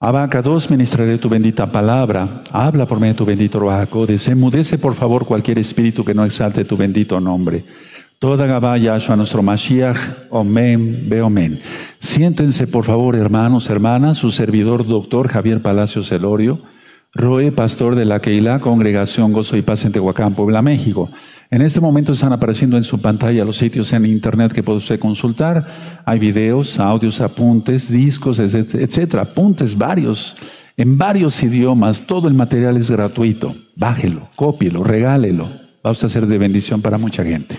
2, ministraré tu bendita palabra. Habla por medio de tu bendito Ruajacodes. Enmudece, por favor, cualquier espíritu que no exalte tu bendito nombre. Toda Gabaya a nuestro Mashiach. Omen, ve omen. Siéntense, por favor, hermanos, hermanas. Su servidor, doctor Javier Palacio Celorio. Roe, pastor de la Keilah, Congregación Gozo y Paz en Tehuacán, Puebla, México. En este momento están apareciendo en su pantalla los sitios en internet que puede usted consultar. Hay videos, audios, apuntes, discos, etcétera, apuntes varios, en varios idiomas. Todo el material es gratuito. Bájelo, cópielo, regálelo. Va a ser de bendición para mucha gente.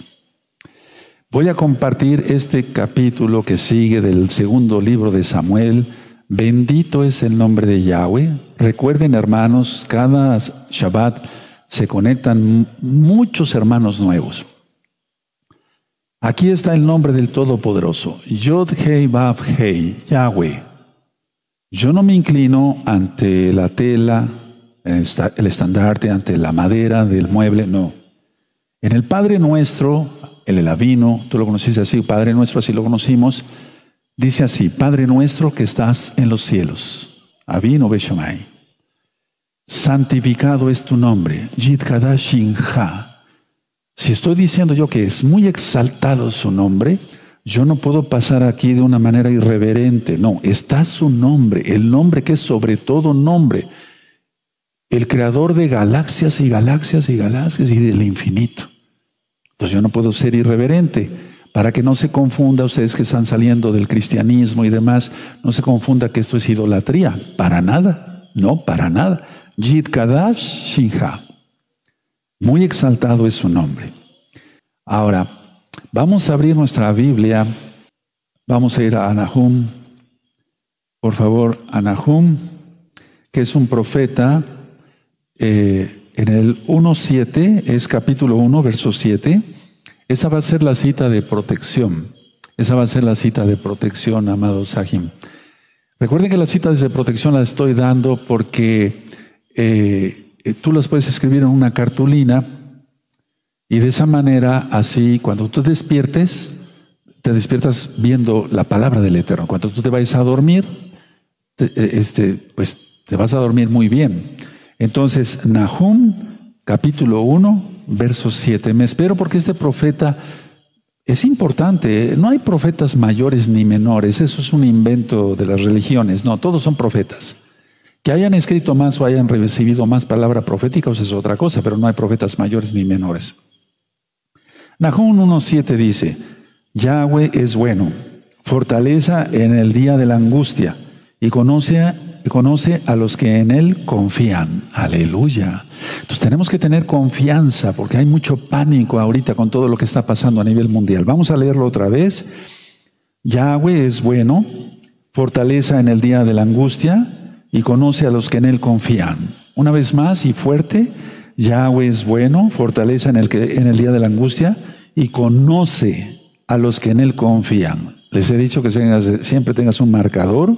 Voy a compartir este capítulo que sigue del segundo libro de Samuel. Bendito es el nombre de Yahweh. Recuerden, hermanos, cada Shabbat se conectan muchos hermanos nuevos. Aquí está el nombre del Todopoderoso, Yod Hei Vav Hei, Yahweh. Yo no me inclino ante la tela, el estandarte, ante la madera del mueble, no. En el Padre Nuestro, el Elavino, tú lo conociste así, Padre Nuestro, así lo conocimos, dice así, Padre Nuestro que estás en los cielos, Avino Beshamai santificado es tu nombre, Yid Si estoy diciendo yo que es muy exaltado su nombre, yo no puedo pasar aquí de una manera irreverente. No, está su nombre, el nombre que es sobre todo nombre, el creador de galaxias y galaxias y galaxias y del infinito. Entonces yo no puedo ser irreverente. Para que no se confunda ustedes que están saliendo del cristianismo y demás, no se confunda que esto es idolatría. Para nada, no, para nada. Yid Kadash. Muy exaltado es su nombre. Ahora, vamos a abrir nuestra Biblia. Vamos a ir a Anahum. Por favor, Anahum, que es un profeta. Eh, en el 1.7, es capítulo 1, verso 7. Esa va a ser la cita de protección. Esa va a ser la cita de protección, amado Sahim. Recuerden que las citas de protección las estoy dando porque eh, eh, tú las puedes escribir en una cartulina y de esa manera, así, cuando tú despiertes, te despiertas viendo la palabra del Eterno. Cuando tú te vayas a dormir, eh, este, pues te vas a dormir muy bien. Entonces, Nahum, capítulo 1, verso 7. Me espero porque este profeta es importante. No hay profetas mayores ni menores. Eso es un invento de las religiones. No, todos son profetas. Que hayan escrito más o hayan recibido más palabra profética, pues es otra cosa, pero no hay profetas mayores ni menores. Nahum 1.7 dice, Yahweh es bueno, fortaleza en el día de la angustia y conoce, conoce a los que en Él confían. Aleluya. Entonces tenemos que tener confianza porque hay mucho pánico ahorita con todo lo que está pasando a nivel mundial. Vamos a leerlo otra vez. Yahweh es bueno, fortaleza en el día de la angustia y conoce a los que en Él confían. Una vez más y fuerte, Yahweh es bueno, fortaleza en el, que, en el día de la angustia y conoce a los que en Él confían. Les he dicho que siempre tengas un marcador.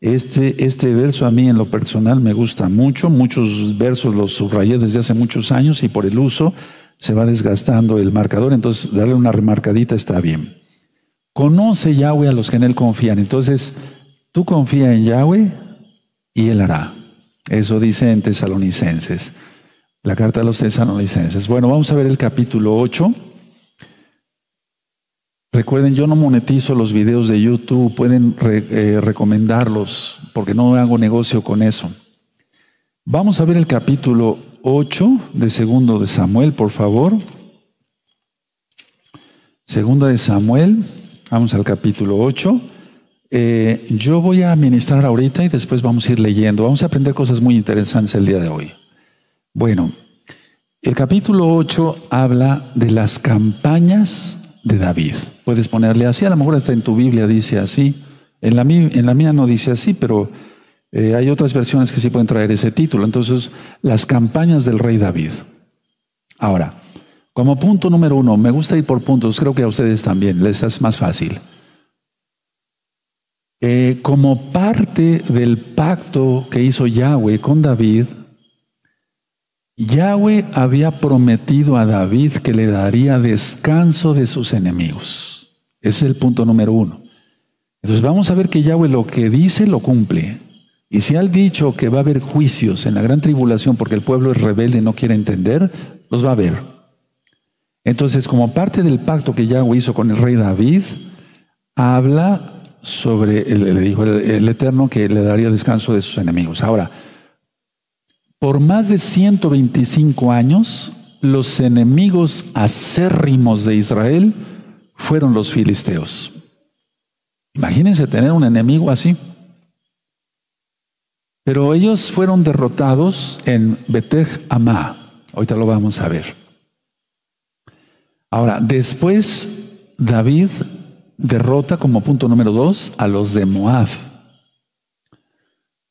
Este, este verso a mí en lo personal me gusta mucho. Muchos versos los subrayé desde hace muchos años y por el uso se va desgastando el marcador. Entonces darle una remarcadita está bien. Conoce Yahweh a los que en Él confían. Entonces, tú confía en Yahweh, y Él hará. Eso dice en Tesalonicenses, la carta de los Tesalonicenses. Bueno, vamos a ver el capítulo 8. Recuerden, yo no monetizo los videos de YouTube, pueden eh, recomendarlos porque no hago negocio con eso. Vamos a ver el capítulo 8 de segundo de Samuel, por favor. Segunda de Samuel, vamos al capítulo 8. Eh, yo voy a ministrar ahorita y después vamos a ir leyendo. Vamos a aprender cosas muy interesantes el día de hoy. Bueno, el capítulo 8 habla de las campañas de David. Puedes ponerle así, a lo mejor hasta en tu Biblia dice así. En la, mía no dice así, pero eh, hay otras versiones que sí pueden traer ese título. Entonces, las campañas del rey David. Ahora, como punto número uno, me gusta ir por puntos, creo que a ustedes también, les es más fácil. Eh, como parte del pacto que hizo Yahweh con David, Yahweh había prometido a David que le daría descanso de sus enemigos. Ese es el punto número uno. Entonces vamos a ver que Yahweh lo que dice lo cumple. Y si han dicho que va a haber juicios en la gran tribulación porque el pueblo es rebelde y no quiere entender, los va a haber. Entonces, como parte del pacto que Yahweh hizo con el rey David, habla sobre, le dijo el, Eterno que le daría descanso de sus enemigos. Ahora, por más de 125 años, los enemigos acérrimos de Israel fueron los filisteos. Imagínense tener un enemigo así. Pero ellos fueron derrotados en Betej Amá. Ahorita lo vamos a ver. Ahora, después David derrota como punto número dos a los de Moab.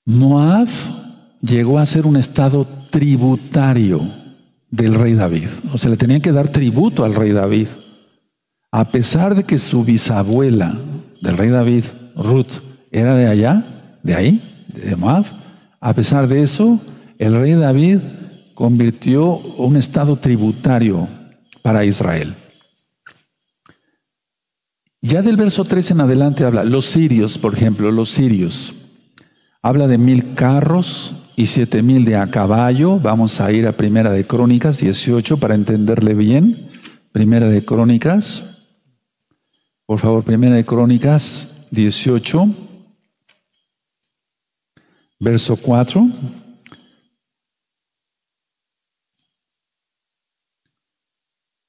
Moab llegó a ser un estado tributario del rey David. O sea, le tenían que dar tributo al rey David. A pesar de que su bisabuela del rey David, Ruth, era de allá, de ahí, de Moab, a pesar de eso, el rey David convirtió un estado tributario para Israel. Ya del verso 3 en adelante habla, los sirios, por ejemplo, los sirios, habla de mil carros y siete mil de a caballo. Vamos a ir a Primera de Crónicas 18 para entenderle bien. Primera de Crónicas, por favor, Primera de Crónicas 18, verso 4.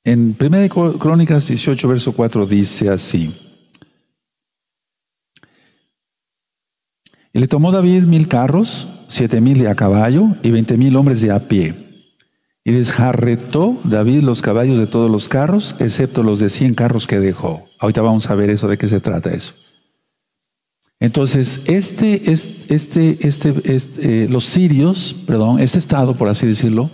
En 1 Crónicas 18, verso 4 dice así. Y le tomó David mil carros, siete mil de a caballo y veinte mil hombres de a pie. Y desjarretó David los caballos de todos los carros, excepto los de cien carros que dejó. Ahorita vamos a ver eso, de qué se trata eso. Entonces, este, este, este, este, los sirios, perdón, este estado, por así decirlo,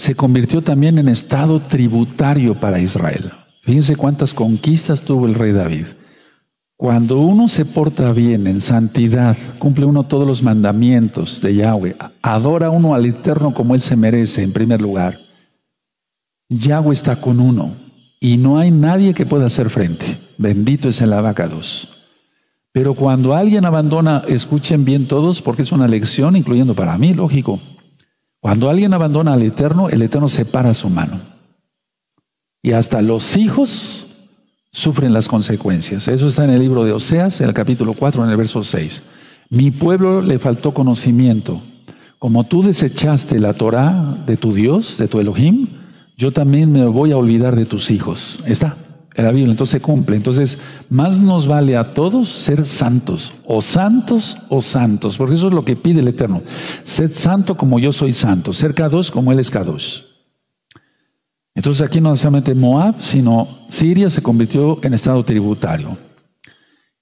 se convirtió también en estado tributario para Israel. Fíjense cuántas conquistas tuvo el rey David. Cuando uno se porta bien en santidad, cumple uno todos los mandamientos de Yahweh, adora uno al Eterno como Él se merece en primer lugar, Yahweh está con uno y no hay nadie que pueda hacer frente. Bendito es el abacados. Pero cuando alguien abandona, escuchen bien todos, porque es una lección, incluyendo para mí, lógico. Cuando alguien abandona al Eterno, el Eterno separa su mano. Y hasta los hijos sufren las consecuencias. Eso está en el libro de Oseas, en el capítulo 4, en el verso 6. Mi pueblo le faltó conocimiento. Como tú desechaste la Torah de tu Dios, de tu Elohim, yo también me voy a olvidar de tus hijos. Está la Biblia, entonces se cumple. Entonces, más nos vale a todos ser santos, o santos o santos, porque eso es lo que pide el Eterno. Sed santo como yo soy santo, ser Kadosh como Él es Kadosh. Entonces aquí no solamente Moab, sino Siria se convirtió en estado tributario.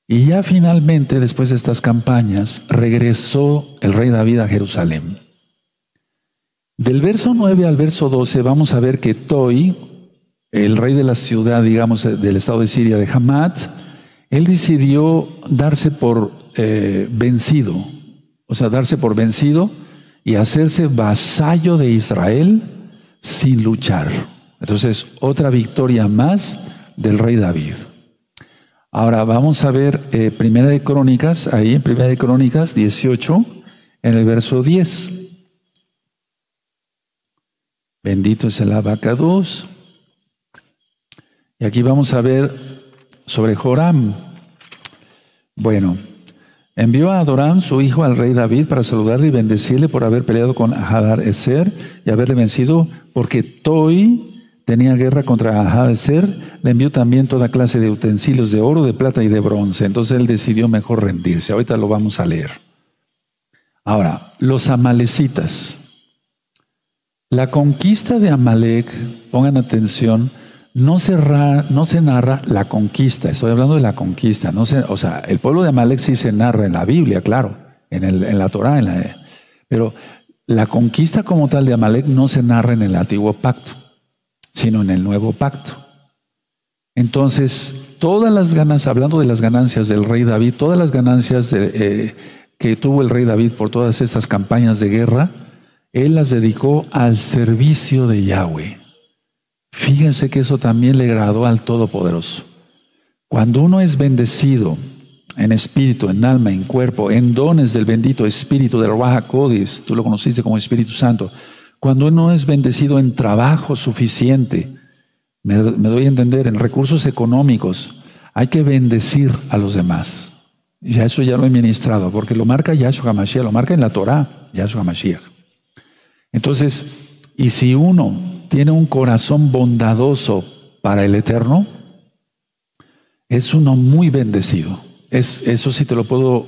Y ya finalmente, después de estas campañas, regresó el rey David a Jerusalén. Del verso 9 al verso 12 vamos a ver que Toi, el rey de la ciudad, digamos, del estado de Siria, de Hamat, él decidió darse por eh, vencido, o sea, darse por vencido y hacerse vasallo de Israel sin luchar. Entonces, otra victoria más del rey David. Ahora vamos a ver eh, Primera de Crónicas, ahí en Primera de Crónicas 18, en el verso 10. Bendito es el abacados. Y aquí vamos a ver sobre Joram. Bueno, envió a Adorán, su hijo, al rey David para saludarle y bendecirle por haber peleado con Hadar Eser y haberle vencido, porque Toi tenía guerra contra Hadar le envió también toda clase de utensilios de oro, de plata y de bronce. Entonces él decidió mejor rendirse. Ahorita lo vamos a leer. Ahora, los amalecitas. La conquista de Amalek, pongan atención, no se, no se narra la conquista, estoy hablando de la conquista, no se, o sea, el pueblo de Amalek sí se narra en la Biblia, claro, en, el, en la Torah, pero la conquista como tal de Amalek no se narra en el antiguo pacto, sino en el nuevo pacto. Entonces, todas las ganancias, hablando de las ganancias del rey David, todas las ganancias eh, que tuvo el rey David por todas estas campañas de guerra, él las dedicó al servicio de Yahweh. Fíjense que eso también le agradó al Todopoderoso. Cuando uno es bendecido en espíritu, en alma, en cuerpo, en dones del bendito Espíritu del Raja Codis, tú lo conociste como Espíritu Santo. Cuando uno es bendecido en trabajo suficiente, me, doy a entender, en recursos económicos, hay que bendecir a los demás. Y eso ya lo he ministrado, porque lo marca Yahshua HaMashiach, lo marca en la Torah, Yahshua HaMashiach. Entonces, y si uno tiene un corazón bondadoso para el Eterno, es uno muy bendecido. Es, eso sí te lo puedo,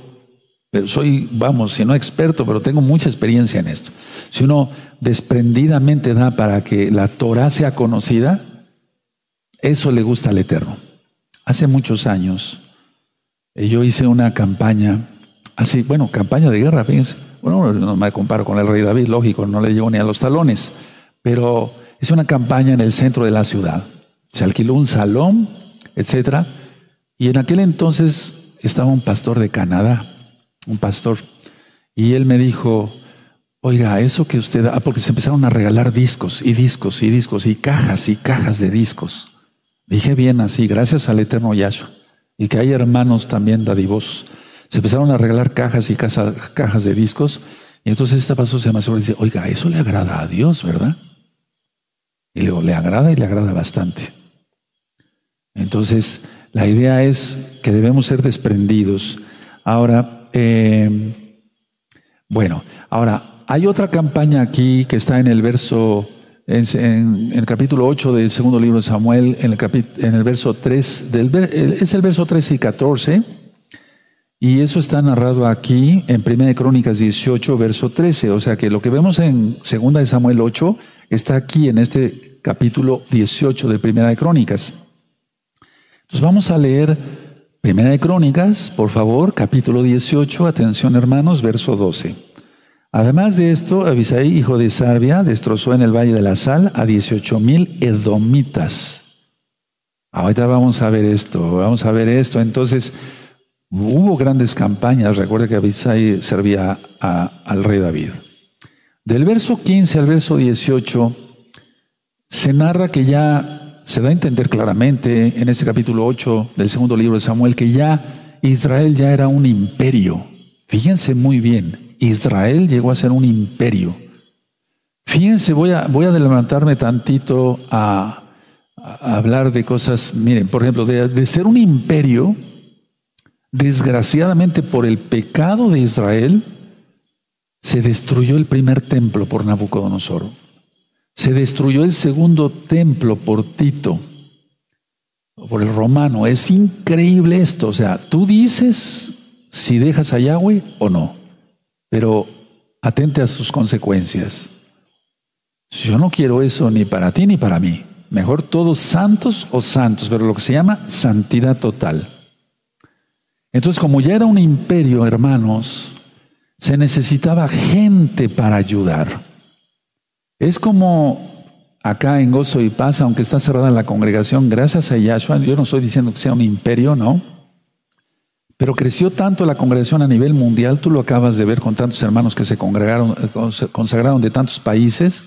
soy, vamos, si no experto, pero tengo mucha experiencia en esto. Si uno desprendidamente da para que la Torah sea conocida, eso le gusta al Eterno. Hace muchos años, eh, yo hice una campaña, así, bueno, campaña de guerra, fíjense. Bueno, no me comparo con el rey David, lógico, no le llegó ni a los talones, pero hice una campaña en el centro de la ciudad. Se alquiló un salón, etcétera, y en aquel entonces estaba un pastor de Canadá, un pastor, y él me dijo, oiga, eso que usted, ah, porque se empezaron a regalar discos y discos y discos y cajas y cajas de discos. Dije bien así, gracias al eterno Yahshua. Y que hay hermanos también dadivosos. Se empezaron a regalar cajas y cajas de discos. Y entonces esta pasó se me y dice, oiga, eso le agrada a Dios, ¿verdad? Y le digo, le agrada y le agrada bastante. Entonces, la idea es que debemos ser desprendidos. Ahora, eh, bueno, ahora, hay otra campaña aquí que está en el verso en, el capítulo 8 del segundo libro de Samuel, en el, verso 3, del, verso 13 y 14, y eso está narrado aquí en 1 Crónicas 18, verso 13, o sea que lo que vemos en segunda de Samuel 8 está aquí en este capítulo 18 de Primera de Crónicas. Entonces vamos a leer Primera de Crónicas, por favor, capítulo 18, atención hermanos, verso 12. Además de esto, Abisai, hijo de Sarbia, destrozó en el Valle de la Sal a 18 mil edomitas. Ahorita vamos a ver esto, vamos a ver esto. Entonces, hubo grandes campañas. Recuerda que Abisai servía al rey David. Del verso 15 al verso 18, se narra que ya se da a entender claramente en este capítulo 8 del segundo libro de Samuel que ya Israel ya era un imperio. Fíjense muy bien, Israel llegó a ser un imperio. Fíjense, voy a, voy a adelantarme tantito a, hablar de cosas, miren, por ejemplo, de, de ser un imperio, desgraciadamente por el pecado de Israel, se destruyó el primer templo por Nabucodonosor. Se destruyó el segundo templo por Tito, por el romano. Es increíble esto. O sea, tú dices si dejas a Yahweh o no pero atente a sus consecuencias. Yo no quiero eso ni para ti ni para mí. Mejor todos santos o santos, pero lo que se llama santidad total. Entonces, como ya era un imperio, hermanos, se necesitaba gente para ayudar. Es como acá en Gozo y Paz, aunque está cerrada la congregación, gracias a Yahshua, yo no estoy diciendo que sea un imperio, no. Pero creció tanto la congregación a nivel mundial, tú lo acabas de ver con tantos hermanos que se congregaron, eh, consagraron de tantos países,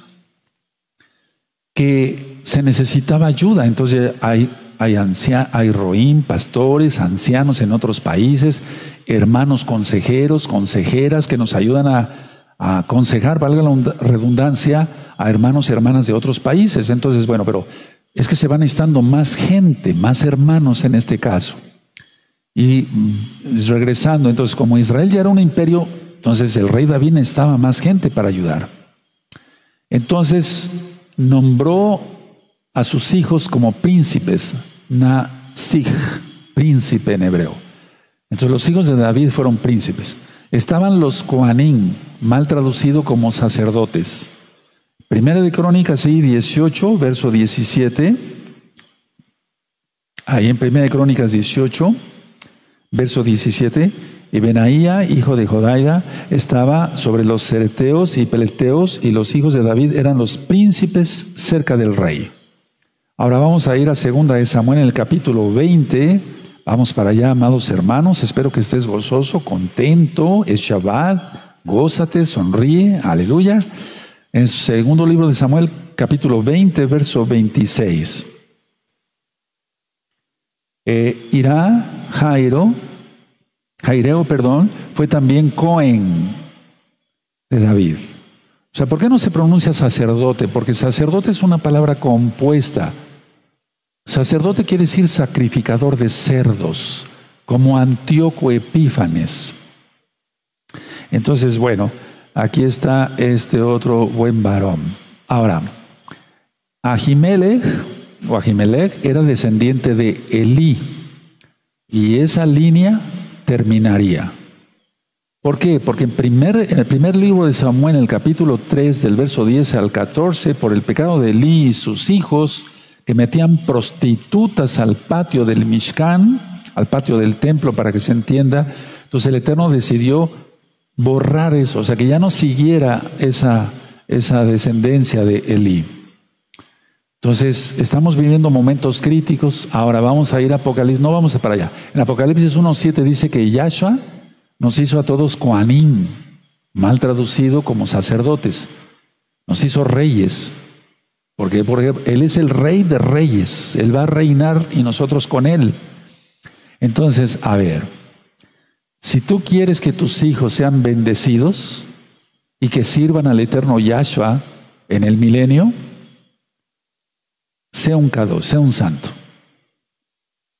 que se necesitaba ayuda. Entonces hay, hay, hay roín, pastores, ancianos en otros países, hermanos consejeros, consejeras que nos ayudan a, aconsejar, valga la redundancia, a hermanos y hermanas de otros países. Entonces, bueno, pero es que se van necesitando más gente, más hermanos en este caso. Y mm, regresando, entonces como Israel ya era un imperio, entonces el rey David necesitaba más gente para ayudar. Entonces nombró a sus hijos como príncipes, Nasig, príncipe en hebreo. Entonces los hijos de David fueron príncipes. Estaban los Koanim, mal traducido como sacerdotes. Primera de Crónicas, sí, 18, verso 17. Ahí en Primera de Crónicas 18 verso 17, y Benaía, hijo de Jodaida, estaba sobre los cereteos y peleteos, y los hijos de David eran los príncipes cerca del rey. Ahora vamos a ir a segunda de Samuel en el capítulo 20. Vamos para allá, amados hermanos. Espero que estés gozoso, contento. Es Shabbat. Gózate, sonríe. Aleluya. En su segundo libro de Samuel, capítulo 20, verso 26. Eh, irá Jairo Jaireo, perdón, fue también Cohen de David. O sea, ¿por qué no se pronuncia sacerdote? Porque sacerdote es una palabra compuesta. Sacerdote quiere decir sacrificador de cerdos, como Antíoco Epífanes. Entonces, bueno, aquí está este otro buen varón. Ahora, Ahimelech o Ahimelech era descendiente de Elí y esa línea terminaría. ¿Por qué? Porque en, primer, en el primer libro de Samuel, en el capítulo 3, del verso 10 al 14, por el pecado de Elí y sus hijos, que metían prostitutas al patio del Mishkan, al patio del templo, para que se entienda, entonces el Eterno decidió borrar eso, o sea, que ya no siguiera esa, esa descendencia de Elí. Entonces, estamos viviendo momentos críticos. Ahora vamos a ir a Apocalipsis, no vamos a para allá. En Apocalipsis 1.7 dice que Yahshua nos hizo a todos Koanim, mal traducido como sacerdotes. Nos hizo reyes. Porque, porque Él es el rey de reyes. Él va a reinar y nosotros con Él. Entonces, a ver, si tú quieres que tus hijos sean bendecidos y que sirvan al eterno Yahshua en el milenio, sea un cado, sea un santo.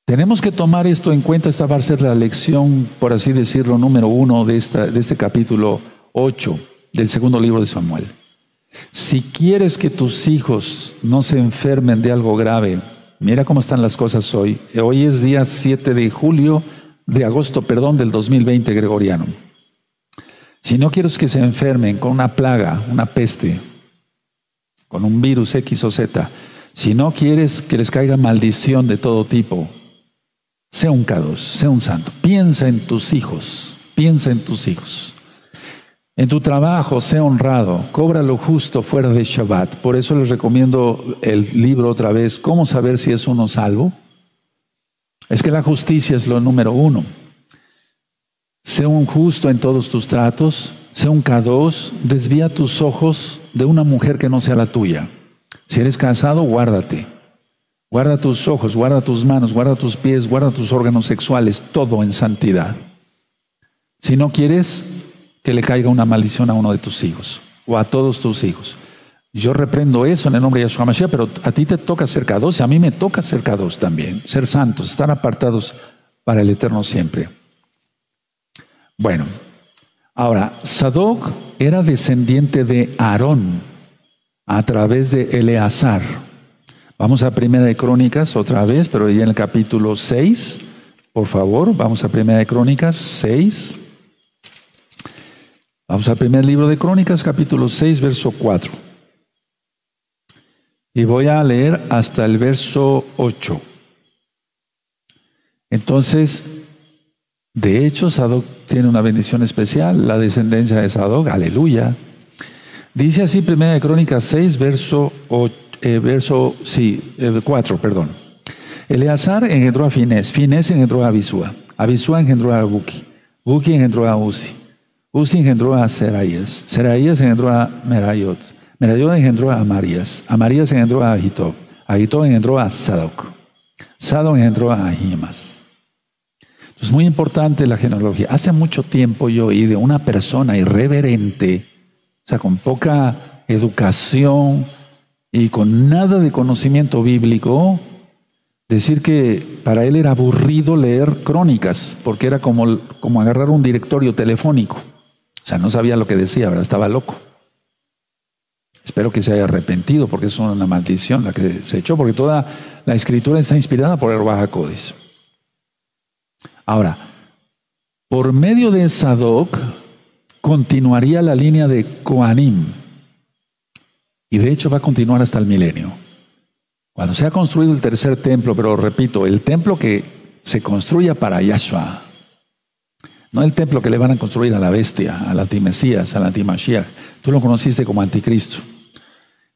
Tenemos que tomar esto en cuenta, esta va a ser la lección, por así decirlo, número uno de, esta, de este capítulo 8 del segundo libro de Samuel. Si quieres que tus hijos no se enfermen de algo grave, mira cómo están las cosas hoy. Hoy es día 7 de julio, de agosto, perdón, del 2020 gregoriano. Si no quieres que se enfermen con una plaga, una peste, con un virus X o Z, si no quieres que les caiga maldición de todo tipo, sea un cados, sea un santo. Piensa en tus hijos, piensa en tus hijos. En tu trabajo, sea honrado, cobra lo justo fuera de Shabbat. Por eso les recomiendo el libro otra vez, ¿Cómo saber si es uno salvo? Es que la justicia es lo número uno. Sea un justo en todos tus tratos, sea un cados, desvía tus ojos de una mujer que no sea la tuya. Si eres casado, guárdate. Guarda tus ojos, guarda tus manos, guarda tus pies, guarda tus órganos sexuales, todo en santidad. Si no quieres que le caiga una maldición a uno de tus hijos o a todos tus hijos. Yo reprendo eso en el nombre de Yahshua Mashiach, pero a ti te toca ser K2 y a mí me toca ser K2 también, ser santos, estar apartados para el eterno siempre. Bueno, ahora, Sadoc era descendiente de Aarón a través de Eleazar. Vamos a Primera de Crónicas otra vez, pero ya en el capítulo 6, por favor, vamos a Primera de Crónicas 6. Vamos al primer libro de Crónicas, capítulo 6, verso 4. Y voy a leer hasta el verso 8. Entonces, de hecho, Sadoc tiene una bendición especial, la descendencia de Sadoc, aleluya. Dice así Primera de Crónicas 6, verso 8. Eh, verso sí, 4, eh, perdón. Eleazar engendró a Finés, Finés engendró a Abisúa, Abisúa engendró a Buki, Buki engendró a Uzi, Uzi engendró a Seraías, Seraías engendró a Merayot, Merayot engendró a Amarías, Amarías engendró a Agitob, Agitob engendró a Sadoc, Sadoc engendró a Ahimas. Es muy importante la genealogía. Hace mucho tiempo yo oí de una persona irreverente, o sea, con poca educación, y con nada de conocimiento bíblico, decir que para él era aburrido leer crónicas, porque era como, como agarrar un directorio telefónico. Sea, no sabía lo que decía, ¿verdad? Estaba loco. Espero que se haya arrepentido, porque es una maldición la que se echó, porque toda la escritura está inspirada por el Baja Ahora, por medio de Sadoc continuaría la línea de Koanim. Y de hecho va a continuar hasta el milenio. Cuando se ha construido el tercer templo, pero repito, el templo que se construya para Yahshua, no el templo que le van a construir a la bestia, al antimesías, al antimashiach. Tú lo conociste como anticristo.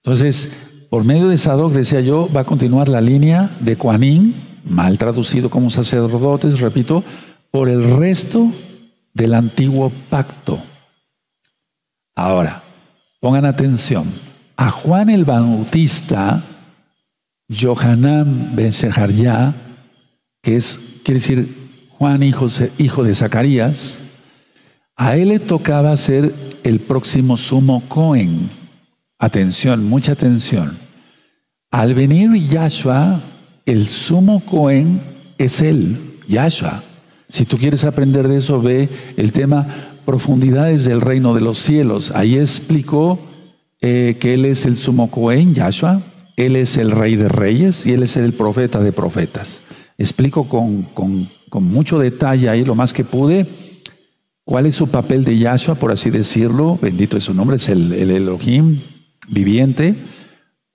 Entonces, por medio de Sadoc, decía yo, va a continuar la línea de Kuanín, mal traducido como sacerdotes, repito, por el resto del antiguo pacto. Ahora, pongan atención. A Juan el Bautista, Johanan Ben que es, quiere decir Juan, hijo, hijo de Zacarías, a él le tocaba ser el próximo sumo Cohen. Atención, mucha atención. Al venir Yahshua, el sumo Cohen es él, Yahshua. Si tú quieres aprender de eso, ve el tema profundidades del reino de los cielos. Ahí explicó eh, que Él es el sumo Cohen, Yahshua, Él es el rey de reyes y Él es el profeta de profetas. Explico con, con, mucho detalle ahí lo más que pude. Cuál es su papel de Yahshua, por así decirlo, bendito es su nombre, es el, el Elohim viviente,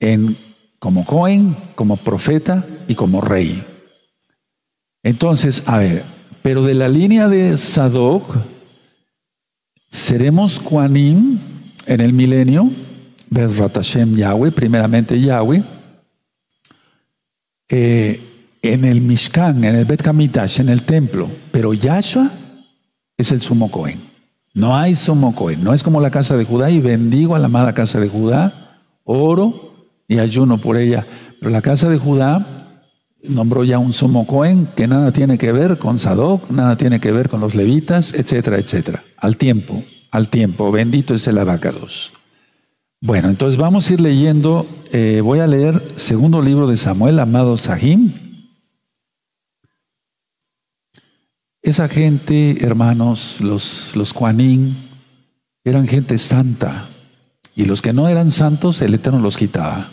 en, como Cohen, como profeta y como rey. Entonces, a ver, pero de la línea de Sadoc, seremos Kuanim en el milenio, Bezrat Hashem Yahweh, primeramente Yahweh, eh, en el Mishkan, en el Bet Kamitash, en el templo, pero Yahshua es el sumo Cohen. No hay sumo Cohen, no es como la casa de Judá y bendigo a la amada casa de Judá, oro y ayuno por ella, pero la casa de Judá nombró ya un sumo Cohen que nada tiene que ver con Sadoc, nada tiene que ver con los levitas, etcétera, etcétera. Al tiempo, al tiempo. Bendito es el abacados. Bueno, entonces vamos a ir leyendo. Eh, voy a leer segundo libro de Samuel, amado Sahim. Esa gente, hermanos, los, los eran gente santa. Y los que no eran santos, el Eterno los quitaba.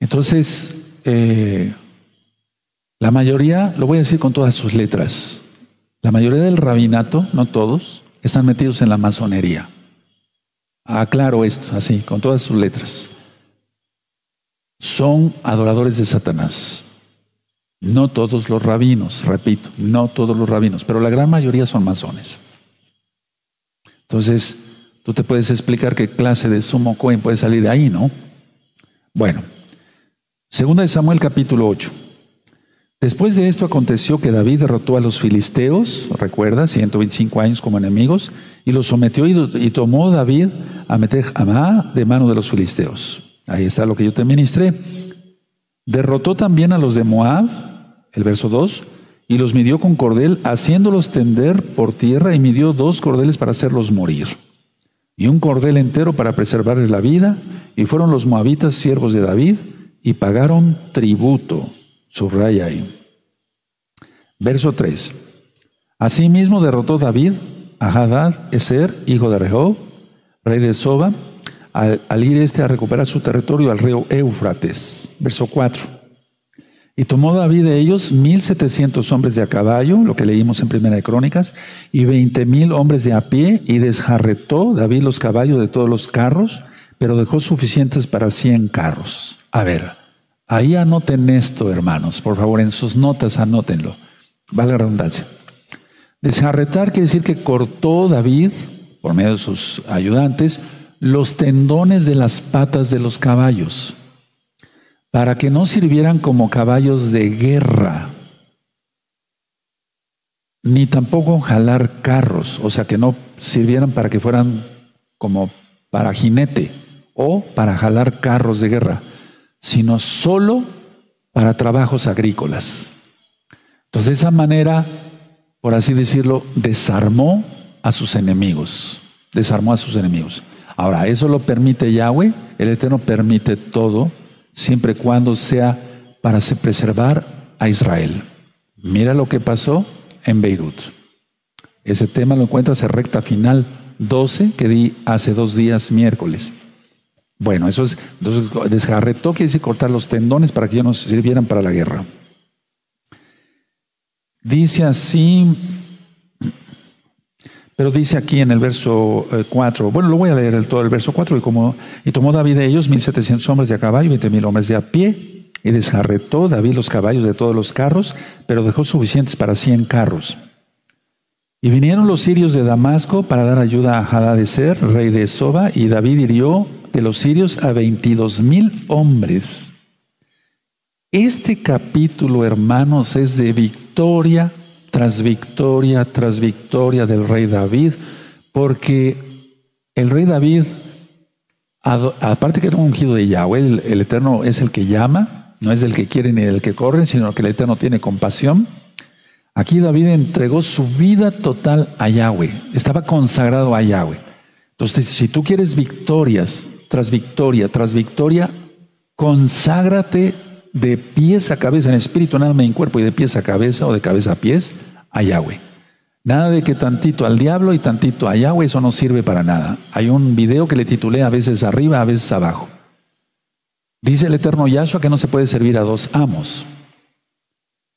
Entonces, eh, la mayoría, lo voy a decir con todas sus letras, la mayoría del rabinato, no todos, están metidos en la masonería. Aclaro esto así, con todas sus letras. Son adoradores de Satanás. No todos los rabinos, repito, no todos los rabinos, pero la gran mayoría son masones. Entonces, tú te puedes explicar qué clase de sumo cohen puede salir de ahí, ¿no? Bueno, Segunda de Samuel capítulo 8. Después de esto aconteció que David derrotó a los filisteos, recuerda, 125 años como enemigos, y los sometió y, tomó David a meter Amá de mano de los filisteos. Ahí está lo que yo te ministré. Derrotó también a los de Moab, el verso 2, y los midió con cordel, haciéndolos tender por tierra, y midió dos cordeles para hacerlos morir, y un cordel entero para preservarles la vida, y fueron los moabitas siervos de David, y pagaron tributo. Subraya ahí. Verso 3. Asimismo derrotó David a Hadad Eser, hijo de Rehob, rey de Soba, al, ir este a recuperar su territorio al río Éufrates. Verso 4. Y tomó David de ellos mil setecientos hombres de a caballo, lo que leímos en Primera de Crónicas, y veinte mil hombres de a pie, y desjarretó David los caballos de todos los carros, pero dejó suficientes para cien carros. A ver, ahí anoten esto, hermanos, por favor, en sus notas anótenlo. Vale la redundancia. Desjarretar quiere decir que cortó David, por medio de sus ayudantes, los tendones de las patas de los caballos, para que no sirvieran como caballos de guerra, ni tampoco jalar carros, o sea, que no sirvieran para que fueran como para jinete o para jalar carros de guerra sino solo para trabajos agrícolas. Entonces, de esa manera, por así decirlo, desarmó a sus enemigos. Desarmó a sus enemigos. Ahora, eso lo permite Yahweh, el Eterno permite todo, siempre y cuando sea para preservar a Israel. Mira lo que pasó en Beirut. Ese tema lo encuentras en recta final 12 que di hace dos días miércoles. Bueno, eso es, entonces desgarretó quiere decir cortar los tendones para que ellos nos sirvieran para la guerra. Dice así, pero dice aquí en el verso 4, eh, bueno, lo voy a leer todo el verso 4, y, como, y tomó David de ellos 1700 hombres de a caballo, 20 mil hombres de a pie, y desgarretó David los caballos de todos los carros, pero dejó suficientes para 100 carros. Y vinieron los sirios de Damasco para dar ayuda a Hadadezer, rey de Soba, y David hirió de los sirios a 22 mil hombres. Este capítulo, hermanos, es de victoria tras victoria tras victoria del rey David, porque el rey David, aparte que era un ungido de Yahweh, el, Eterno es el que llama, no es el que quiere ni el que corre, sino que el Eterno tiene compasión. Aquí David entregó su vida total a Yahweh, estaba consagrado a Yahweh. Entonces, si tú quieres victorias tras victoria tras victoria, conságrate de pies a cabeza, en espíritu, en alma y en cuerpo, y de pies a cabeza o de cabeza a pies a Yahweh. Nada de que tantito al diablo y tantito a Yahweh, eso no sirve para nada. Hay un video que le titulé a veces arriba, a veces abajo. Dice el eterno Yahshua que no se puede servir a dos amos.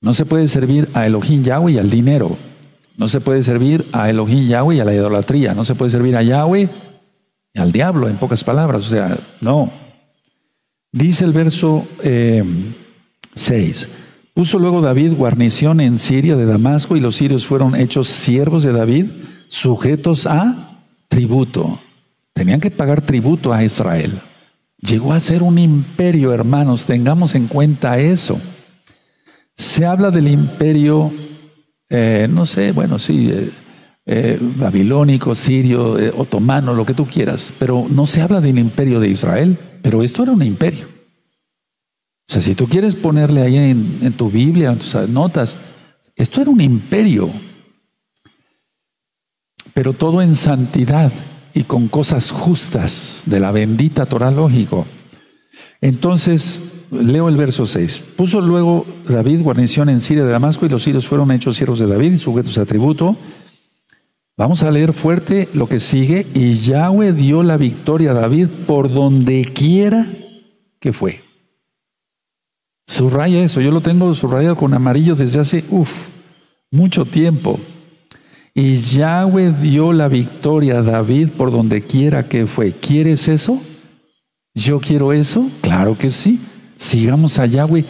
No se puede servir a Elohim Yahweh y al dinero. No se puede servir a Elohim Yahweh y a la idolatría. No se puede servir a Yahweh y al diablo, en pocas palabras. O sea, no. Dice el verso 6. Eh, Puso luego David guarnición en Siria de Damasco y los sirios fueron hechos siervos de David, sujetos a tributo. Tenían que pagar tributo a Israel. Llegó a ser un imperio, hermanos, tengamos en cuenta eso. Se habla del imperio, eh, no sé, bueno, sí, eh, eh, babilónico, sirio, otomano, lo que tú quieras, pero no se habla del imperio de Israel, pero esto era un imperio. O sea, si tú quieres ponerle ahí en, en tu Biblia, en tus notas, esto era un imperio, pero todo en santidad y con cosas justas de la bendita Torah lógico. Entonces, Leo el verso 6. Puso luego David guarnición en Siria de Damasco y los sirios fueron hechos siervos de David y sujetos a tributo. Vamos a leer fuerte lo que sigue. Y Yahweh dio la victoria a David por donde quiera que fue. Subraya eso. Yo lo tengo subrayado con amarillo desde hace, uff, mucho tiempo. Y Yahweh dio la victoria a David por donde quiera que fue. ¿Quieres eso? ¿Yo quiero eso? Claro que sí. Sigamos a Yahweh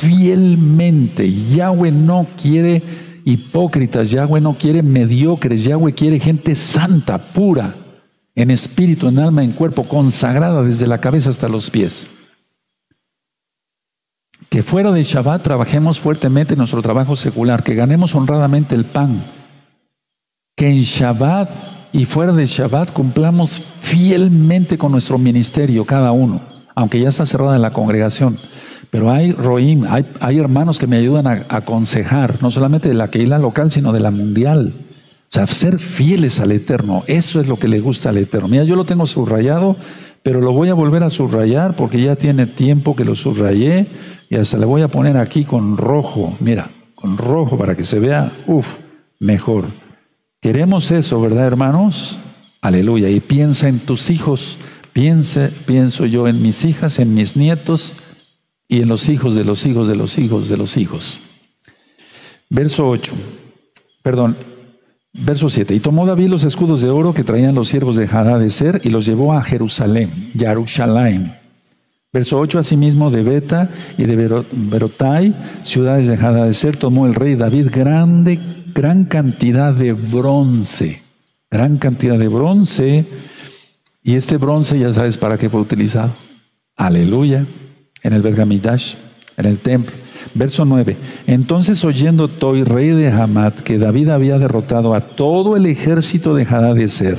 fielmente. Yahweh no quiere hipócritas, Yahweh no quiere mediocres, Yahweh quiere gente santa, pura, en espíritu, en alma, en cuerpo, consagrada desde la cabeza hasta los pies. Que fuera de Shabbat trabajemos fuertemente en nuestro trabajo secular, que ganemos honradamente el pan. Que en Shabbat y fuera de Shabbat cumplamos fielmente con nuestro ministerio cada uno aunque ya está cerrada la congregación. Pero hay Roim, hay, hermanos que me ayudan a, aconsejar, no solamente de la Keila local, sino de la mundial. O sea, ser fieles al Eterno, eso es lo que le gusta al Eterno. Mira, yo lo tengo subrayado, pero lo voy a volver a subrayar porque ya tiene tiempo que lo subrayé y hasta le voy a poner aquí con rojo, mira, con rojo para que se vea, uff, mejor. Queremos eso, ¿verdad, hermanos? Aleluya. Y piensa en tus hijos Piense, pienso yo en mis hijas, en mis nietos y en los hijos de los hijos de los hijos de los hijos. Verso 8, perdón, verso 7. Y tomó David los escudos de oro que traían los siervos de Ser y los llevó a Jerusalén, Yarushalayim. Verso 8, asimismo de Beta y de Berotai, ciudades de Ser tomó el rey David grande, gran cantidad de bronce, gran cantidad de bronce y este bronce ya sabes para qué fue utilizado. Aleluya. En el Bergamidash, en el templo. Verso 9. Entonces oyendo Toi, rey de Hamad, que David había derrotado a todo el ejército de Ser,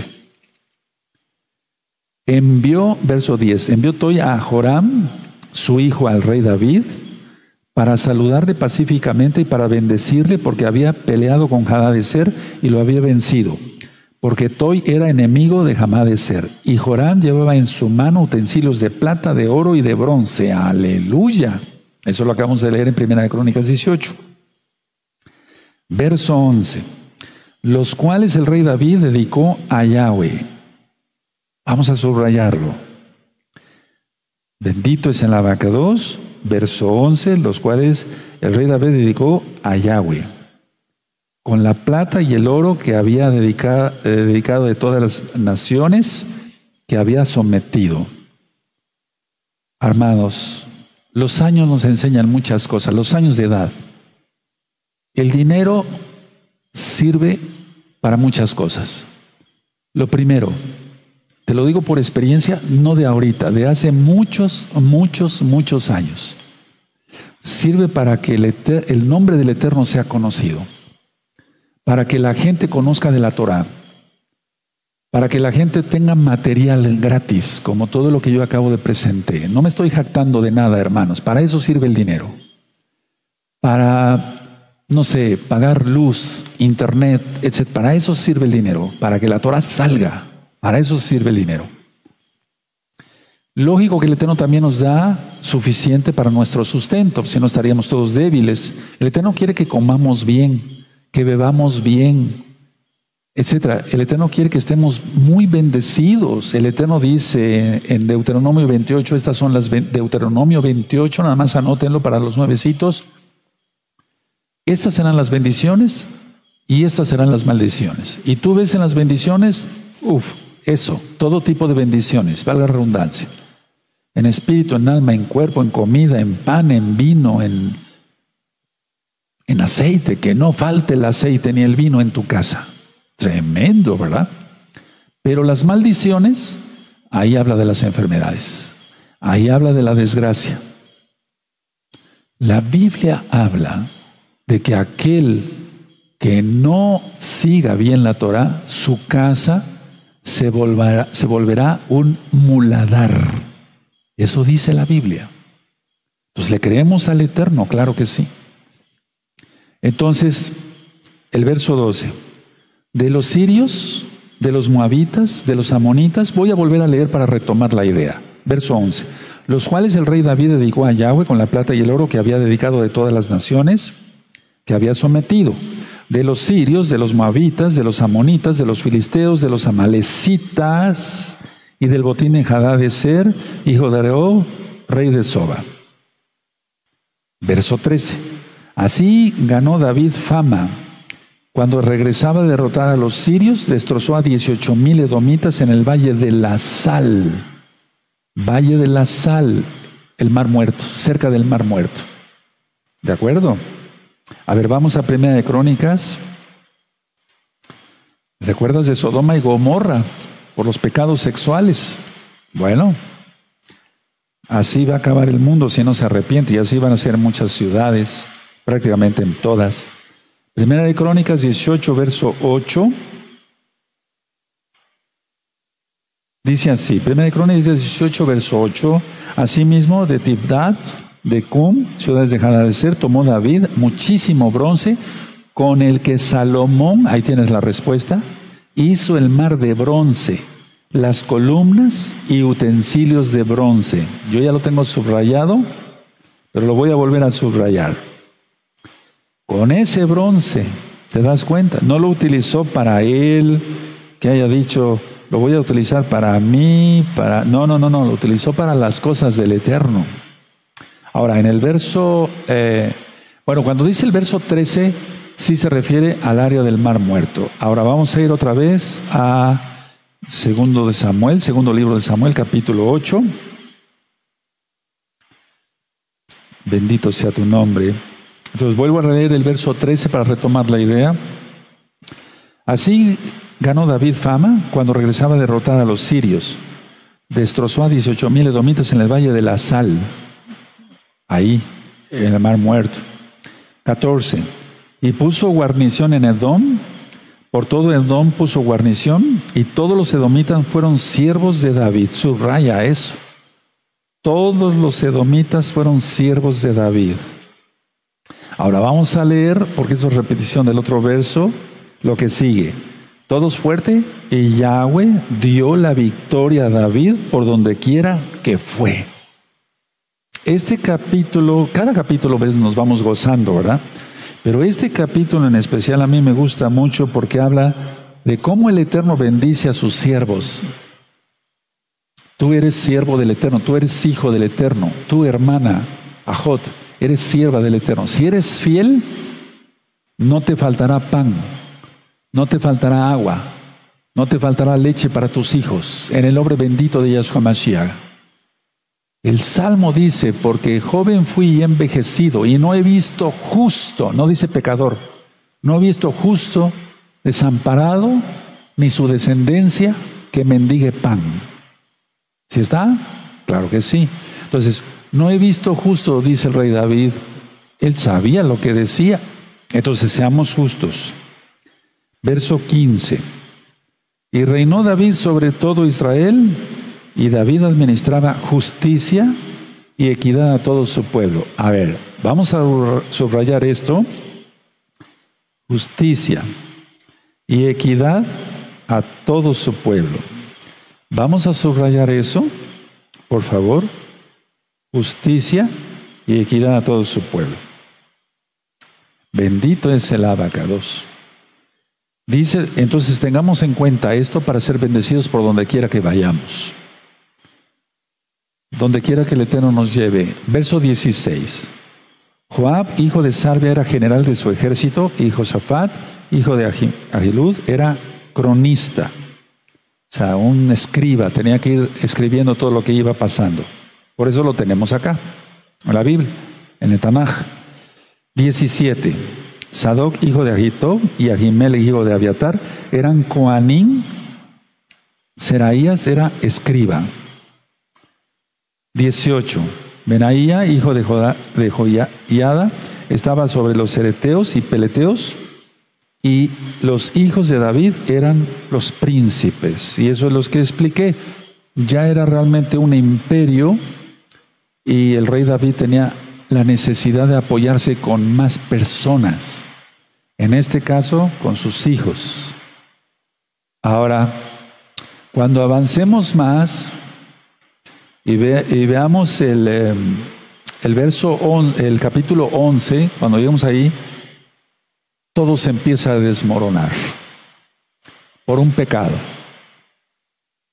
envió, verso 10, envió Toi a Joram, su hijo al rey David, para saludarle pacíficamente y para bendecirle porque había peleado con Ser y lo había vencido porque Toy era enemigo de Ser, y Joram llevaba en su mano utensilios de plata, de oro y de bronce. Aleluya. Eso lo acabamos de leer en Primera de Crónicas 18. Verso 11. Los cuales el rey David dedicó a Yahweh. Vamos a subrayarlo. Bendito es en la vaca 2, verso 11, los cuales el rey David dedicó a Yahweh con la plata y el oro que había dedicado, eh, dedicado de todas las naciones que había sometido. Armados, los años nos enseñan muchas cosas, los años de edad. El dinero sirve para muchas cosas. Lo primero, te lo digo por experiencia, no de ahorita, de hace muchos, muchos, muchos años. Sirve para que el, el nombre del Eterno sea conocido para que la gente conozca de la Torah, para que la gente tenga material gratis, como todo lo que yo acabo de presentar. No me estoy jactando de nada, hermanos, para eso sirve el dinero. Para no sé, pagar luz, internet, etc. Para eso sirve el dinero, para que la Torah salga. Para eso sirve el dinero. Lógico que el Eterno también nos da suficiente para nuestro sustento, si no estaríamos todos débiles. El Eterno quiere que comamos bien, que bebamos bien, etcétera. El Eterno quiere que estemos muy bendecidos. El Eterno dice en Deuteronomio 28, estas son las Deuteronomio 28, nada más anótenlo para los nuevecitos. Estas serán las bendiciones y estas serán las maldiciones. Y tú ves en las bendiciones, uff, eso, todo tipo de bendiciones, valga redundancia. En espíritu, en alma, en cuerpo, en comida, en pan, en vino, en, en aceite, que no falte el aceite ni el vino en tu casa. Tremendo, ¿verdad? Pero las maldiciones, ahí habla de las enfermedades, ahí habla de la desgracia. La Biblia habla de que aquel que no siga bien la Torah, su casa se volverá, se volverá un muladar. Eso dice la Biblia. Pues le creemos al Eterno, claro que sí. Entonces, el verso 12. De los sirios, de los moabitas, de los amonitas, voy a volver a leer para retomar la idea. Verso 11. Los cuales el rey David dedicó a Yahweh con la plata y el oro que había dedicado de todas las naciones que había sometido. De los sirios, de los moabitas, de los amonitas, de los filisteos, de los amalecitas y del botín de Hadad de Ser, hijo de Areo, rey de Soba. Verso 13. Así ganó David fama cuando regresaba a derrotar a los sirios, destrozó a 18 mil edomitas en el valle de la Sal. Valle de la Sal, el mar muerto, cerca del mar muerto. ¿De acuerdo? A ver, vamos a Primera de Crónicas. ¿Recuerdas de Sodoma y Gomorra por los pecados sexuales? Bueno, así va a acabar el mundo si no se arrepiente y así van a ser muchas ciudades, prácticamente en todas. Primera de Crónicas 18, verso 8. Dice así, Primera de Crónicas 18, verso 8. Asimismo, de Tibdat, de Cum, ciudades dejadas de ser, tomó David muchísimo bronce, con el que Salomón, ahí tienes la respuesta, hizo el mar de bronce, las columnas y utensilios de bronce. Yo ya lo tengo subrayado, pero lo voy a volver a subrayar. Con ese bronce, ¿te das cuenta? No lo utilizó para él, que haya dicho, lo voy a utilizar para mí, para... No, no, no, no, lo utilizó para las cosas del Eterno. Ahora, en el verso, eh, bueno, cuando dice el verso 13, sí se refiere al área del mar muerto. Ahora vamos a ir otra vez a segundo de Samuel, segundo libro de Samuel, capítulo 8. Bendito sea tu nombre. Entonces vuelvo a leer el verso 13 para retomar la idea. Así ganó David fama cuando regresaba a derrotar a los sirios. Destrozó a 18 mil edomitas en el valle de la Sal, ahí, en el mar muerto. 14. Y puso guarnición en Edom, por todo Edom puso guarnición, y todos los edomitas fueron siervos de David. Subraya eso. Todos los edomitas fueron siervos de David. Ahora vamos a leer, porque eso es repetición del otro verso, lo que sigue. Todos fuerte y Yahweh dio la victoria a David por donde quiera que fue. Este capítulo, cada capítulo nos vamos gozando, ¿verdad? Pero este capítulo en especial a mí me gusta mucho porque habla de cómo el Eterno bendice a sus siervos. Tú eres siervo del Eterno, tú eres hijo del Eterno, tu hermana, Ajot, eres sierva del Eterno. Si eres fiel, no te faltará pan, no te faltará agua, no te faltará leche para tus hijos, en el nombre bendito de Yahshua Mashiach. El Salmo dice, porque joven fui y envejecido y no he visto justo, no dice pecador, no he visto justo desamparado ni su descendencia que mendigue pan. ¿Sí está? Claro que sí. Entonces, no he visto justo, dice el rey David. Él sabía lo que decía. Entonces seamos justos. Verso 15. Y reinó David sobre todo Israel, y David administraba justicia y equidad a todo su pueblo. A ver, vamos a subrayar esto. justicia y equidad a todo su pueblo. Vamos a subrayar eso, por favor. Justicia y equidad a todo su pueblo. Bendito es el abacados. Dice, entonces tengamos en cuenta esto para ser bendecidos por donde quiera que vayamos. Donde quiera que el Eterno nos lleve. Verso 16. Joab, hijo de Sarvia, era general de su ejército, y Josafat, hijo de Agilud, era cronista. O sea, un escriba, tenía que ir escribiendo todo lo que iba pasando. Por eso lo tenemos acá, en la Biblia, en el Tanaj. 17. Sadoc, hijo de Agitob, y Ahimel, hijo de Abiatar, eran Coanín. Seraías era escriba. 18. Benaía, hijo de, Joda, de Joiada, estaba sobre los cereteos y peleteos, y los hijos de David eran los príncipes. Y eso es lo que expliqué. Ya era realmente un imperio y el rey David tenía la necesidad de apoyarse con más personas. En este caso, con sus hijos. Ahora, cuando avancemos más, y, veamos el, em, el verso, el capítulo 11, cuando lleguemos ahí, todo se empieza a desmoronar por un pecado,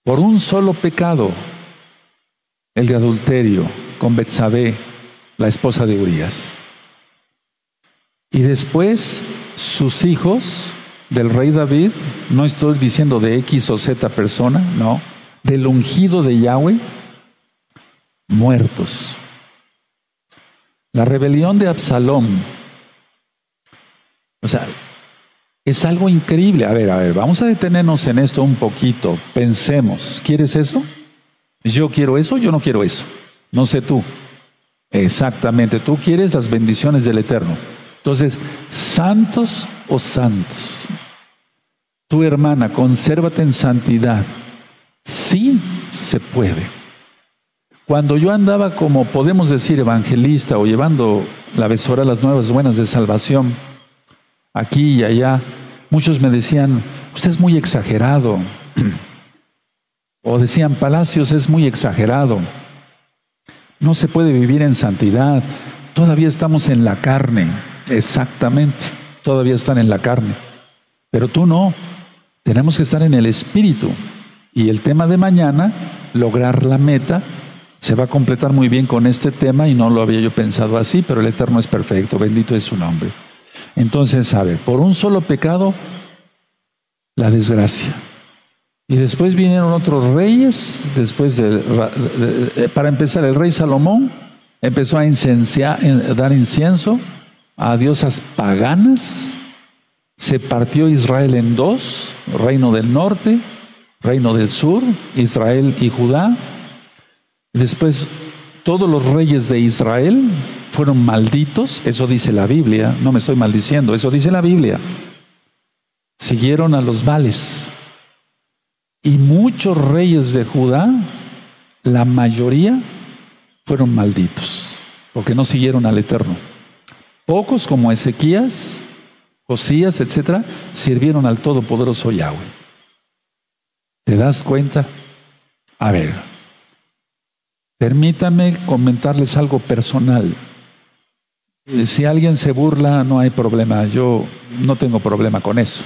por un solo pecado, el de adulterio con Betsabé, la esposa de Urias. Y después sus hijos del rey David, no estoy diciendo de X o Z persona, no, del ungido de Yahweh, muertos. La rebelión de Absalón, o sea, es algo increíble. A ver, a ver, vamos a detenernos en esto un poquito. Pensemos, ¿quieres eso? Yo quiero eso, yo no quiero eso. No sé tú. Exactamente, tú quieres las bendiciones del Eterno. Entonces, santos o santos. Tu hermana, consérvate en santidad. Sí se puede. Cuando yo andaba como podemos decir evangelista o llevando la besora las nuevas buenas de salvación, aquí y allá, muchos me decían, usted es muy exagerado. o decían, Palacios es muy exagerado. No se puede vivir en santidad. Todavía estamos en la carne. Exactamente. Todavía están en la carne. Pero tú no. Tenemos que estar en el espíritu. Y el tema de mañana, lograr la meta, se va a completar muy bien con este tema y no lo había yo pensado así, pero el Eterno es perfecto, bendito es su nombre. Entonces, a ver, por un solo pecado, la desgracia. Y después vinieron otros reyes, después de, para empezar, el rey Salomón empezó a, a dar incienso a diosas paganas, se partió Israel en dos, reino del norte, reino del sur, Israel y Judá, Después, todos los reyes de Israel fueron malditos, eso dice la Biblia, no me estoy maldiciendo, eso dice la Biblia. Siguieron a los vales. Y muchos reyes de Judá, la mayoría, fueron malditos, porque no siguieron al Eterno. Pocos como Ezequías, Josías, etcétera, sirvieron al Todopoderoso Yahweh. ¿Te das cuenta? A ver, Permítanme comentarles algo personal. Eh, si alguien se burla, no hay problema. Yo no tengo problema con eso.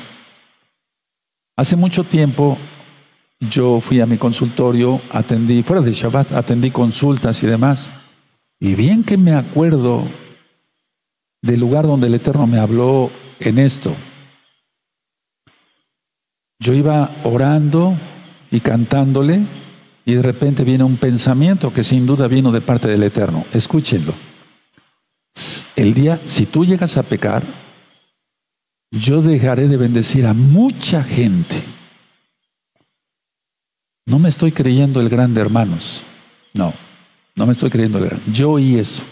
Hace mucho tiempo yo fui a mi consultorio, atendí, fuera de Shabbat, atendí consultas y demás. Y bien que me acuerdo del lugar donde el Eterno me habló en esto. Yo iba orando y cantándole y de repente viene un pensamiento que sin duda vino de parte del Eterno. Escúchenlo. El día, si tú llegas a pecar, yo dejaré de bendecir a mucha gente. No me estoy creyendo el grande, hermanos. No, no me estoy creyendo el grande. Yo oí eso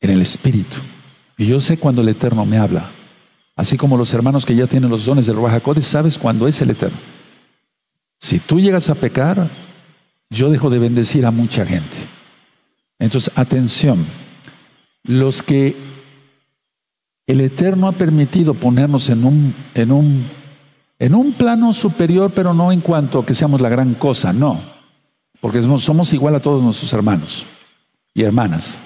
en el Espíritu. Y yo sé cuando el Eterno me habla. Así como los hermanos que ya tienen los dones del Ruajacodes, sabes cuándo es el Eterno. Si tú llegas a pecar, yo dejo de bendecir a mucha gente. Entonces, atención, los que El Eterno ha permitido ponernos en un, en un, en un plano superior, pero no en cuanto a que seamos la gran cosa, no. Porque somos igual a todos nuestros hermanos y hermanas.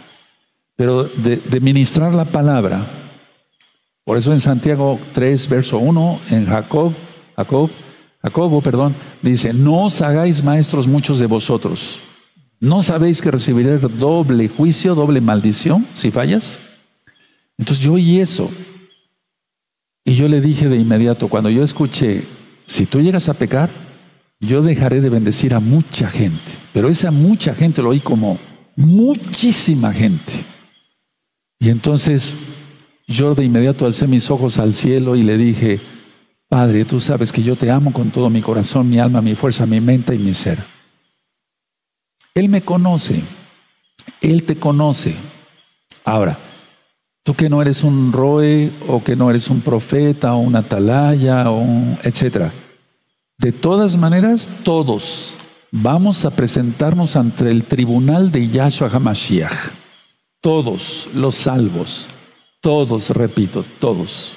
Pero de, ministrar la palabra, por eso en Santiago 3, verso 1, en Jacob, Jacob, Jacobo, perdón, dice, no os hagáis maestros muchos de vosotros. ¿No sabéis que recibiréis doble juicio, doble maldición si fallas? Entonces yo oí eso. Y yo le dije de inmediato, cuando yo escuché, si tú llegas a pecar, yo dejaré de bendecir a mucha gente. Pero esa mucha gente lo oí como muchísima gente. Y entonces yo de inmediato alcé mis ojos al cielo y le dije, Padre, tú sabes que yo te amo con todo mi corazón, mi alma, mi fuerza, mi mente y mi ser. Él me conoce, Él te conoce. Ahora, Tú que no eres un roe o que no eres un profeta o una atalaya o un, etcétera. De todas maneras, todos vamos a presentarnos ante el tribunal de Yahshua HaMashiach. Todos los salvos, todos, repito, todos.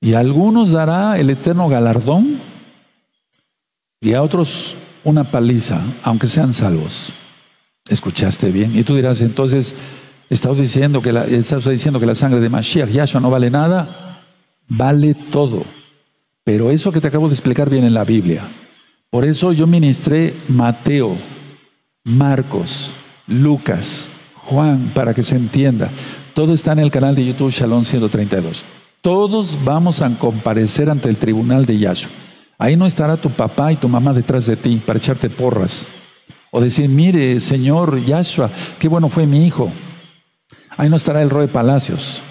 Y a algunos dará el eterno galardón y a otros una paliza, aunque sean salvos. ¿Escuchaste bien? Y tú dirás, entonces, Estás diciendo que la, diciendo que la sangre de Mashiach, Yahshua, no vale nada. Vale todo. Pero eso que te acabo de explicar viene en la Biblia. Por eso yo ministré Mateo, Marcos, Lucas, Juan, para que se entienda. Todo está en el canal de YouTube Shalom 132. Todos vamos a comparecer ante el tribunal de Yahshua. Ahí no estará tu papá y tu mamá detrás de ti para echarte porras. O decir, mire, Señor Yahshua, qué bueno fue mi hijo. Ahí no estará el Roe Palacios.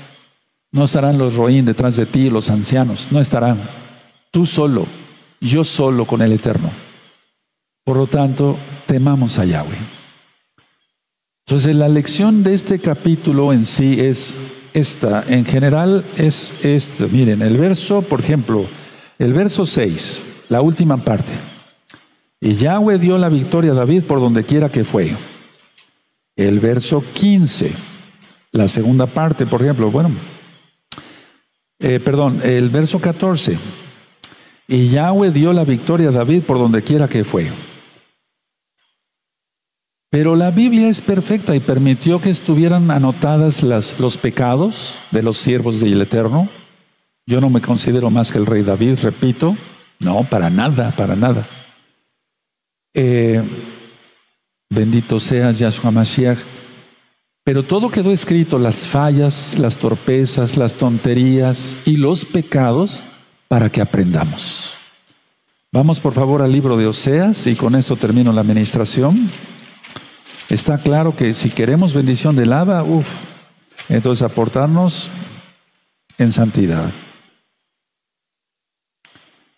No estarán los Roín detrás de ti, los ancianos. No estarán. Tú solo, yo solo con el Eterno. Por lo tanto, temamos a Yahweh. Entonces, la lección de este capítulo en sí es esta. En general es esta. Miren, el verso, por ejemplo, el verso 6, la última parte. Y Yahweh dio la victoria a David por donde quiera que fue. El verso 15. La segunda parte, por ejemplo, bueno, eh, perdón, el verso 14. Y Yahweh dio la victoria a David por donde quiera que fue. Pero la Biblia es perfecta y permitió que estuvieran anotadas las, los pecados de los siervos del Eterno. Yo no me considero más que el rey David, repito. No, para nada, para nada. Eh, bendito seas, Yahshua Mashiach. Pero todo quedó escrito, las fallas, las torpezas, las tonterías y los pecados para que aprendamos. Vamos por favor al libro de Oseas y con esto termino la administración. Está claro que si queremos bendición del lava, uff, entonces aportarnos en santidad.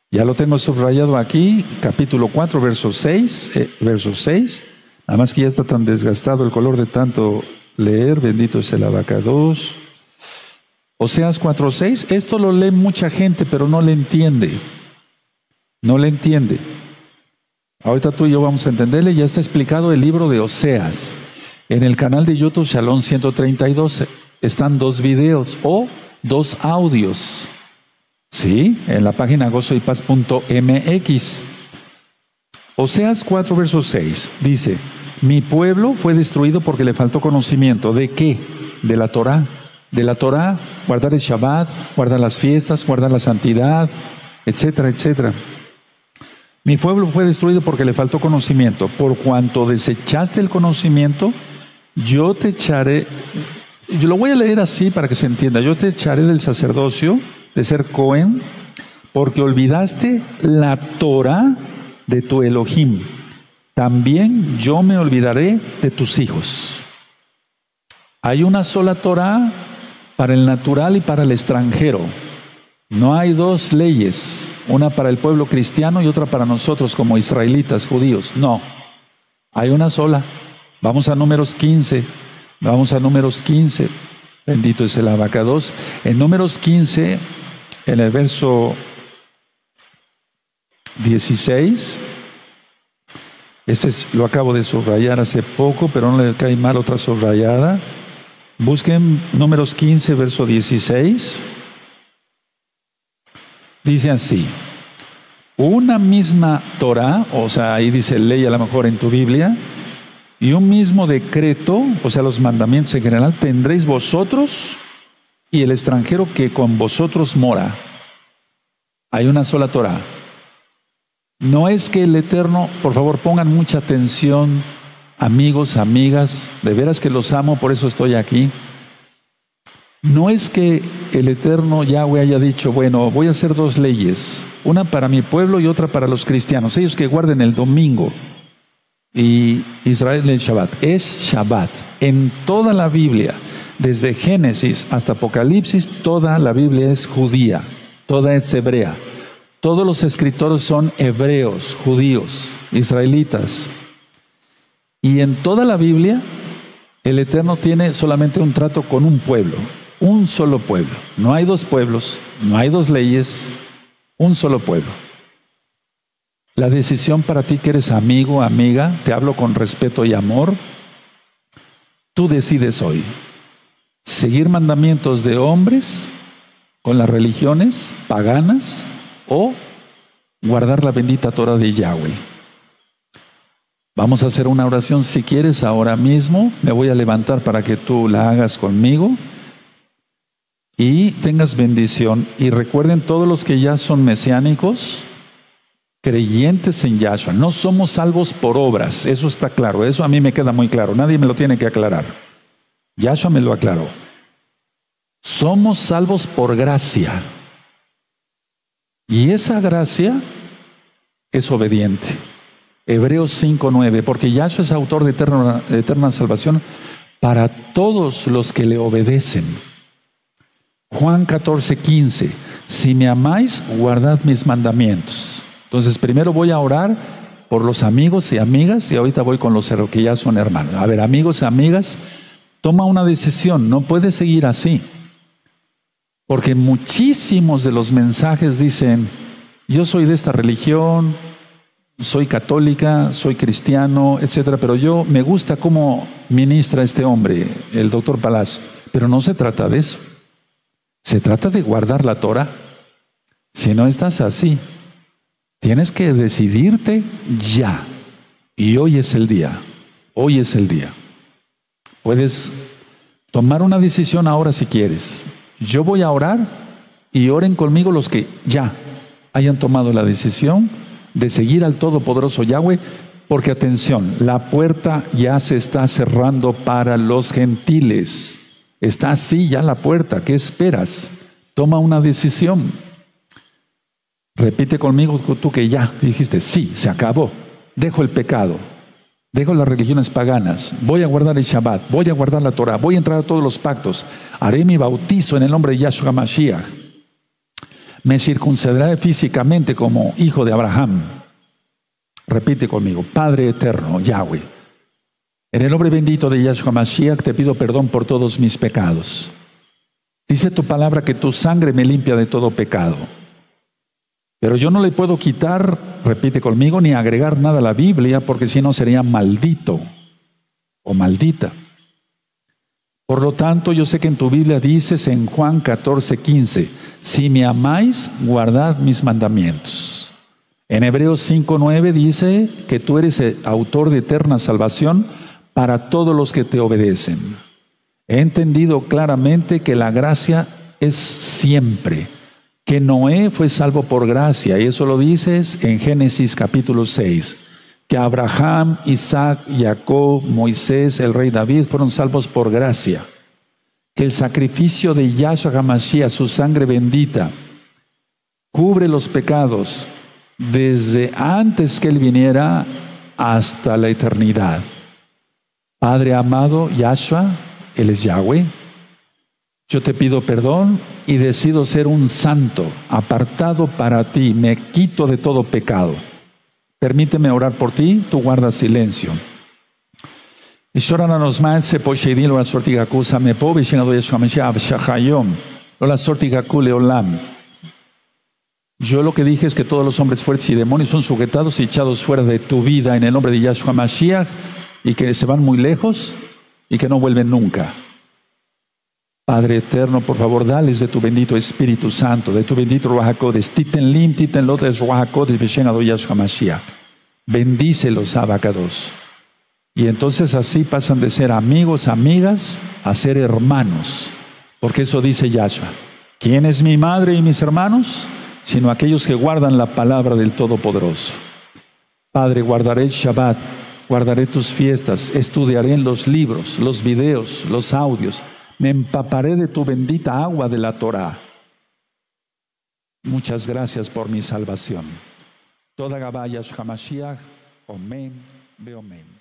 Ya lo tengo subrayado aquí, capítulo 4, verso 6, eh, verso 6. Además que ya está tan desgastado el color de tanto leer, bendito es el abacados. Oseas 4.6, esto lo lee mucha gente, pero no le entiende. No le entiende. Ahorita tú y yo vamos a entenderle, ya está explicado el libro de Oseas. En el canal de YouTube Shalom 132 están dos videos o dos audios. ¿Sí? En la página gozoypaz.mx. Oseas 4, verso 6 dice, mi pueblo fue destruido porque le faltó conocimiento. ¿De qué? De la Torah. De la Torah, guardar el Shabbat, guardar las fiestas, guardar la santidad, etcétera, etcétera. Mi pueblo fue destruido porque le faltó conocimiento. Por cuanto desechaste el conocimiento, yo te echaré, yo lo voy a leer así para que se entienda, yo te echaré del sacerdocio, de ser Cohen, porque olvidaste la Torah de tu Elohim también yo me olvidaré de tus hijos. Hay una sola Torah para el natural y para el extranjero. No hay dos leyes, una para el pueblo cristiano y otra para nosotros como israelitas, judíos. No, hay una sola. Vamos a números 15. Vamos a números 15. Bendito es el abacados. En números 15, en el verso 16. Este lo acabo de subrayar hace poco, pero no le cae mal otra subrayada. Busquen números 15, verso 16. Dice así, una misma Torah, o sea, ahí dice ley a lo mejor en tu Biblia, y un mismo decreto, o sea, los mandamientos en general, tendréis vosotros y el extranjero que con vosotros mora. Hay una sola Torah. No es que el Eterno, por favor, pongan mucha atención, amigos, amigas, de veras que los amo, por eso estoy aquí. No es que el Eterno Yahweh haya dicho, bueno, voy a hacer dos leyes, una para mi pueblo y otra para los cristianos, ellos que guarden el domingo y Israel el Shabbat. Es Shabbat. En toda la Biblia, desde Génesis hasta Apocalipsis, toda la Biblia es judía, toda es hebrea. Todos los escritores son hebreos, judíos, israelitas. Y en toda la Biblia, el Eterno tiene solamente un trato con un pueblo, un solo pueblo. No hay dos pueblos, no hay dos leyes, un solo pueblo. La decisión para ti que eres amigo, amiga, te hablo con respeto y amor, tú decides hoy seguir mandamientos de hombres con las religiones paganas o guardar la bendita Torah de Yahweh. Vamos a hacer una oración si quieres ahora mismo. Me voy a levantar para que tú la hagas conmigo y tengas bendición. Y recuerden todos los que ya son mesiánicos, creyentes en Yahshua. No somos salvos por obras, eso está claro, eso a mí me queda muy claro, nadie me lo tiene que aclarar. Yahshua me lo aclaró. Somos salvos por gracia. Y esa gracia es obediente. Hebreos 5:9, porque Yahshua es autor de eterna, de eterna salvación para todos los que le obedecen. Juan 14:15, si me amáis, guardad mis mandamientos. Entonces, primero voy a orar por los amigos y amigas y ahorita voy con los que ya son hermanos. A ver, amigos y amigas, toma una decisión, no puedes seguir así. Porque muchísimos de los mensajes dicen, yo soy de esta religión, soy católica, soy cristiano, etcétera, pero yo me gusta cómo ministra este hombre, el doctor Palacio. Pero no se trata de eso. Se trata de guardar la Torah. Si no estás así, tienes que decidirte ya. Y hoy es el día. Hoy es el día. Puedes tomar una decisión ahora si quieres. Yo voy a orar y oren conmigo los que ya hayan tomado la decisión de seguir al Todopoderoso Yahweh, porque atención, la puerta ya se está cerrando para los gentiles. Está así ya la puerta, ¿qué esperas? Toma una decisión. Repite conmigo tú que ya dijiste, sí, se acabó. Dejo el pecado, Dejo las religiones paganas, voy a guardar el Shabbat, voy a guardar la Torah, voy a entrar a todos los pactos, haré mi bautizo en el nombre de Yahshua Mashiach. Me circuncidaré físicamente como hijo de Abraham. Repite conmigo, Padre eterno, Yahweh. En el nombre bendito de Yahshua Mashiach te pido perdón por todos mis pecados. Dice tu palabra que tu sangre me limpia de todo pecado. Pero yo no le puedo quitar, repite conmigo, ni agregar nada a la Biblia, porque si no sería maldito o maldita. Por lo tanto, yo sé que en tu Biblia dices en Juan 14, 15, si me amáis, guardad mis mandamientos. En Hebreos 5, 9 dice que tú eres el autor de eterna salvación para todos los que te obedecen. He entendido claramente que la gracia es siempre que Noé fue salvo por gracia, y eso lo dices en Génesis capítulo 6, que Abraham, Isaac, Jacob, Moisés, el rey David fueron salvos por gracia, que el sacrificio de Yahshua HaMashiach, su sangre bendita, cubre los pecados desde antes que Él viniera hasta la eternidad. Padre amado, Yahshua, Él es Yahweh, yo te pido perdón y decido ser un santo, apartado para ti. Me quito de todo pecado. Permíteme orar por ti, tú guardas silencio. Yo lo que dije es que todos los hombres fuertes y demonios son sujetados y echados fuera de tu vida en el nombre de Yahshua Mashiach y que se van muy lejos y que no vuelven nunca. Padre eterno, por favor, dales de tu bendito Espíritu Santo, de tu bendito Ruajacodes, titen lim, titen lotes Ruajacodes, veshen adoyash hamashiach. Bendícelos, abacados. Y entonces así pasan de ser amigos, amigas, a ser hermanos. Porque eso dice Yahshua. ¿Quién es mi madre y mis hermanos? Sino aquellos que guardan la palabra del Todopoderoso. Padre, guardaré el Shabbat, guardaré tus fiestas, estudiaré en los libros, los videos, los audios me empaparé de tu bendita agua de la Torah. Muchas gracias por mi salvación. Toda Gabaya Hamashiach, Omen, Beomen.